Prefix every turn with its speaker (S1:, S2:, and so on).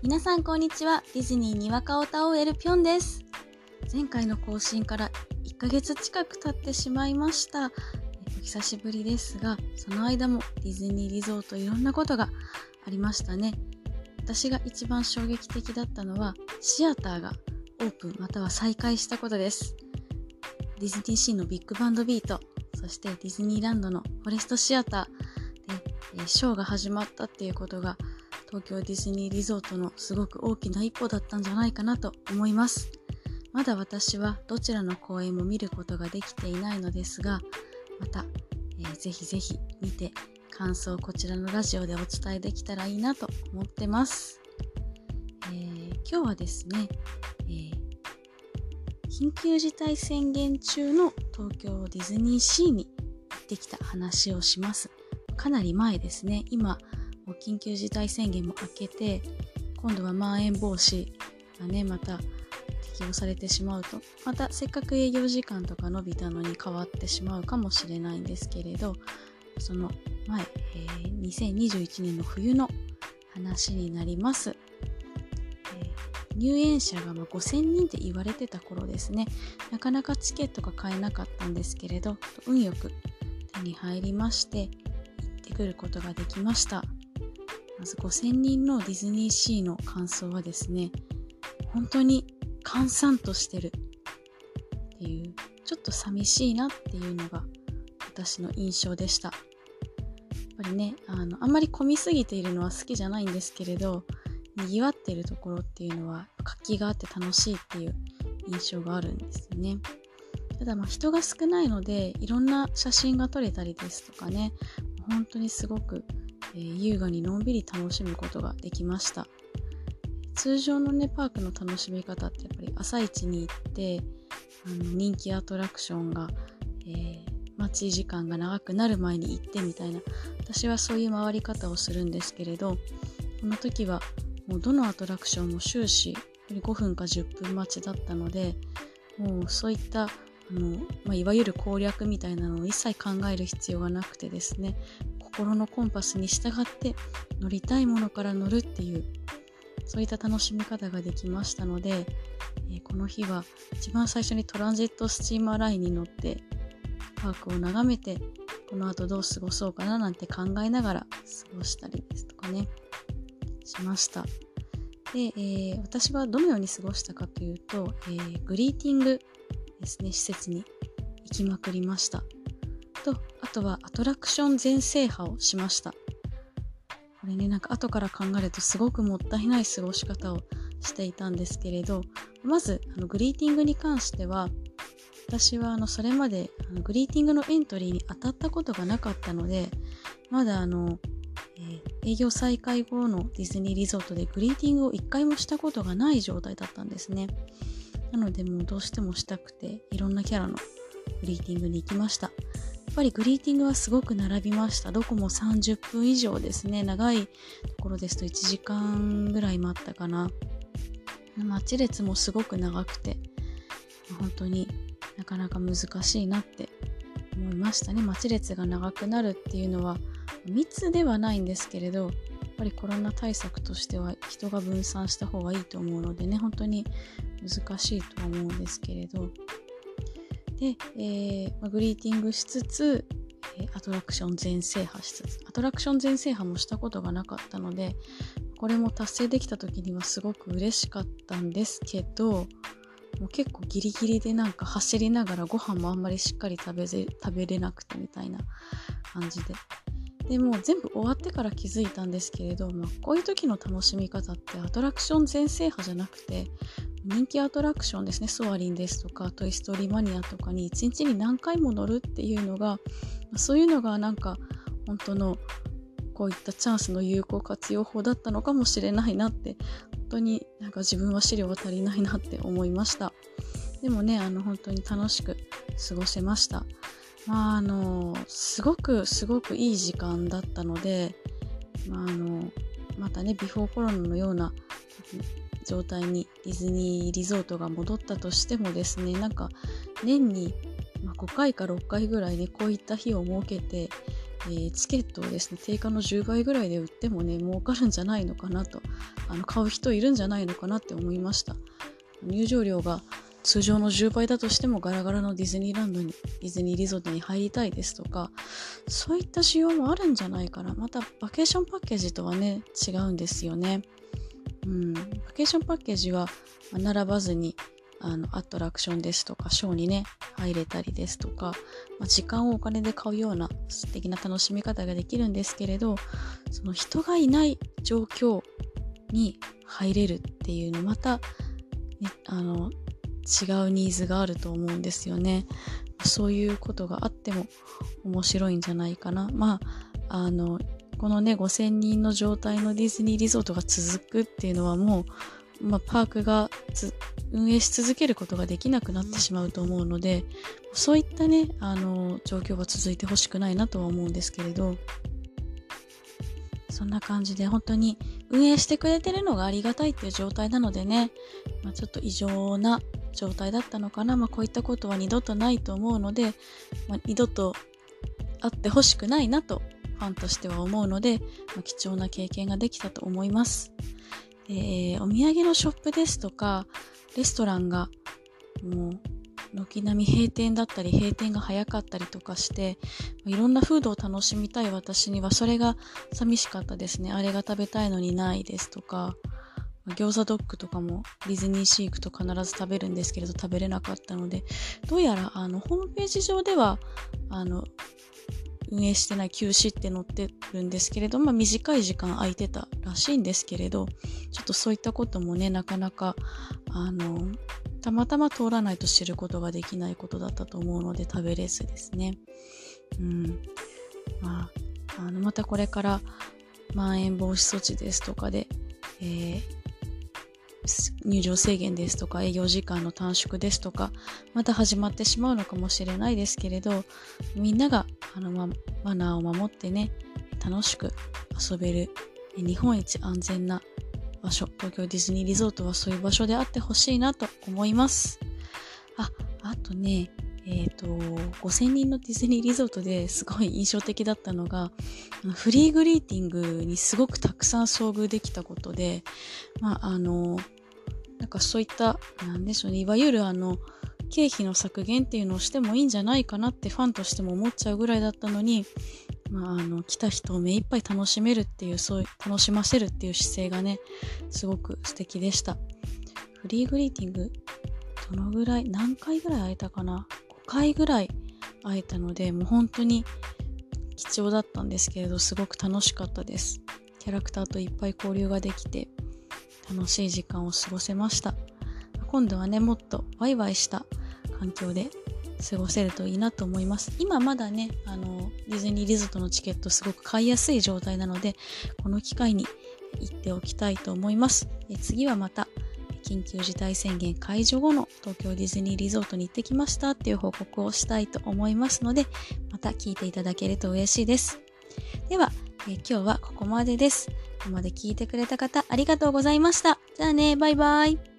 S1: 皆さんこんにちは。ディズニーにわかおた OL ぴょんです。前回の更新から1ヶ月近く経ってしまいました。えっと久しぶりですが、その間もディズニーリゾートいろんなことがありましたね。私が一番衝撃的だったのは、シアターがオープンまたは再開したことです。ディズニーシーのビッグバンドビート、そしてディズニーランドのフォレストシアターで、えショーが始まったっていうことが東京ディズニーリゾートのすごく大きな一歩だったんじゃないかなと思います。まだ私はどちらの公演も見ることができていないのですが、また、えーぜひぜひ見て感想をこちらのラジオでお伝えできたらいいなと思ってます。えー今日はですね、えー緊急事態宣言中の東京ディズニーシーに行ってきた話をします。かなり前ですね。今、緊急事態宣言も明けて、今度はまん延防止がね、また適用されてしまうと、またせっかく営業時間とか伸びたのに変わってしまうかもしれないんですけれど、その前、えー2021年の冬の話になります。えー入園者がま5000人って言われてた頃ですね、なかなかチケットが買えなかったんですけれど、運よく手に入りまして、行ってくることができました。まず5000人のディズニーシーの感想はですね、本当に閑散としてるっていう、ちょっと寂しいなっていうのが私の印象でした。やっぱりね、あの、あんまり混みすぎているのは好きじゃないんですけれど、賑わってるところっていうのは活気があって楽しいっていう印象があるんですよね。ただまあ人が少ないのでいろんな写真が撮れたりですとかね本当にすごく、えー優雅にのんびり楽しむことができました。通常のねパークの楽しみ方ってやっぱり朝一に行ってあの人気アトラクションが、えー待ち時間が長くなる前に行ってみたいな私はそういう回り方をするんですけれどこの時はもうどのアトラクションも終始5分か10分待ちだったのでもうそういったあの、まあ、いわゆる攻略みたいなのを一切考える必要がなくてですね心のコンパスに従って乗りたいものから乗るっていうそういった楽しみ方ができましたので、えこの日は一番最初にトランジットスチーマーラインに乗ってパークを眺めてこの後どう過ごそうかななんて考えながら過ごしたりですとかねしました。で、えー私はどのように過ごしたかというと、えーグリーティングですね、施設に行きまくりました。と、あとはアトラクション全制覇をしました。これね、なんか後から考えるとすごくもったいない過ごし方をしていたんですけれど、まず、あのグリーティングに関しては、私はあのそれまであのグリーティングのエントリーに当たったことがなかったので、まだあの、えー営業再開後のディズニーリゾートでグリーティングを一回もしたことがない状態だったんですね。なのでもうどうしてもしたくていろんなキャラのグリーティングに行きました。やっぱりグリーティングはすごく並びました。どこも30分以上ですね。長いところですと1時間ぐらい待ったかな。待ち列もすごく長くて、本当になかなか難しいなって思いましたね。待ち列が長くなるっていうのは密ではないんですけれどやっぱりコロナ対策としては人が分散した方がいいと思うのでね本当に難しいと思うんですけれどで、えーまあグリーティングしつつ、えーアトラクション全制覇しつつアトラクション全制覇もしたことがなかったのでこれも達成できた時にはすごく嬉しかったんですけどもう結構ギリギリでなんか走りながらご飯もあんまりしっかり食べ食べれなくてみたいな感じで。でもう全部終わってから気づいたんですけれど、まあ、こういう時の楽しみ方ってアトラクション全制覇じゃなくて人気アトラクションですね。ソアリンですとかトイ・ストーリーマニアとかに一日に何回も乗るっていうのがそういうのがなんか本当のこういったチャンスの有効活用法だったのかもしれないなって本当になんか自分は資料が足りないなって思いました。でもねあの本当に楽しく過ごせました。まああのすごくすごくいい時間だったので、まあ、あのまたねビフォーコロナのような状態にディズニーリゾートが戻ったとしてもですねなんか年に、ま、5回か6回ぐらいねこういった日を設けてえー、チケットをですね、定価の10倍ぐらいで売ってもね、儲かるんじゃないのかなと、あの買う人いるんじゃないのかなって思いました。入場料が通常の10倍だとしてもガラガラのディズニーランドに、ディズニーリゾートに入りたいですとか、そういった仕様もあるんじゃないかな。また、バケーションパッケージとはね、違うんですよね。うん、バケーションパッケージは、並ばずに、あの、アトラクションですとか、ショーにね、入れたりですとか、まあ、時間をお金で買うような素敵な楽しみ方ができるんですけれど、その人がいない状況に入れるっていうの、また、ね、あの、違うニーズがあると思うんですよね。そういうことがあっても面白いんじゃないかな。まあ、あの、このね、5000人の状態のディズニーリゾートが続くっていうのはもう、まあ、パークが運営し続けることができなくなってしまうと思うので、そういったね、あの、状況は続いてほしくないなとは思うんですけれど、そんな感じで本当に運営してくれてるのがありがたいっていう状態なのでね、まあ、ちょっと異常な状態だったのかな。まあ、こういったことは二度とないと思うので、まあ、二度とあってほしくないなとファンとしては思うので、ま、貴重な経験ができたと思います。えー、お土産のショップですとか、レストランがもう軒並み閉店だったり閉店が早かったりとかしていろんなフードを楽しみたい私にはそれが寂しかったですねあれが食べたいのにないですとか餃子ドッグとかもディズニーシークと必ず食べるんですけれど食べれなかったのでどうやらあのホームページ上ではあの運営してない休止って載ってるんですけれど、まあ、短い時間空いてたらしいんですけれどちょっとそういったこともねなかなかあのたまたま通らないと知ることができないことだったと思うので食べれずですね。うん。まあ、あの、またこれからまん延防止措置ですとかで、えー、入場制限ですとか営業時間の短縮ですとかまた始まってしまうのかもしれないですけれどみんながあの、ま、マナーを守ってね楽しく遊べる日本一安全な場所、東京ディズニーリゾートはそういう場所であってほしいなと思います。あ、あとね、えっ、ー、と、5000人のディズニーリゾートですごい印象的だったのが、フリーグリーティングにすごくたくさん遭遇できたことで、まあ、あの、なんかそういった、なんでしょうね、いわゆるあの、経費の削減っていうのをしてもいいんじゃないかなってファンとしても思っちゃうぐらいだったのに、まあ、あの来た人を目いっぱい楽しめるっていうそういう楽しませるっていう姿勢がねすごく素敵でした。フリーグリーティングどのぐらい何回ぐらい会えたかな？5回ぐらい会えたのでもう本当に貴重だったんですけれどすごく楽しかったです。キャラクターといっぱい交流ができて楽しい時間を過ごせました今度はねもっとワイワイした環境で過ごせるといいなと思います。今まだね、あの、ディズニーリゾートのチケットすごく買いやすい状態なので、この機会に行っておきたいと思います。え次はまた、緊急事態宣言解除後の東京ディズニーリゾートに行ってきましたっていう報告をしたいと思いますので、また聞いていただけると嬉しいです。では、え今日はここまでです。ここまで聞いてくれた方ありがとうございました。じゃあね、バイバイ。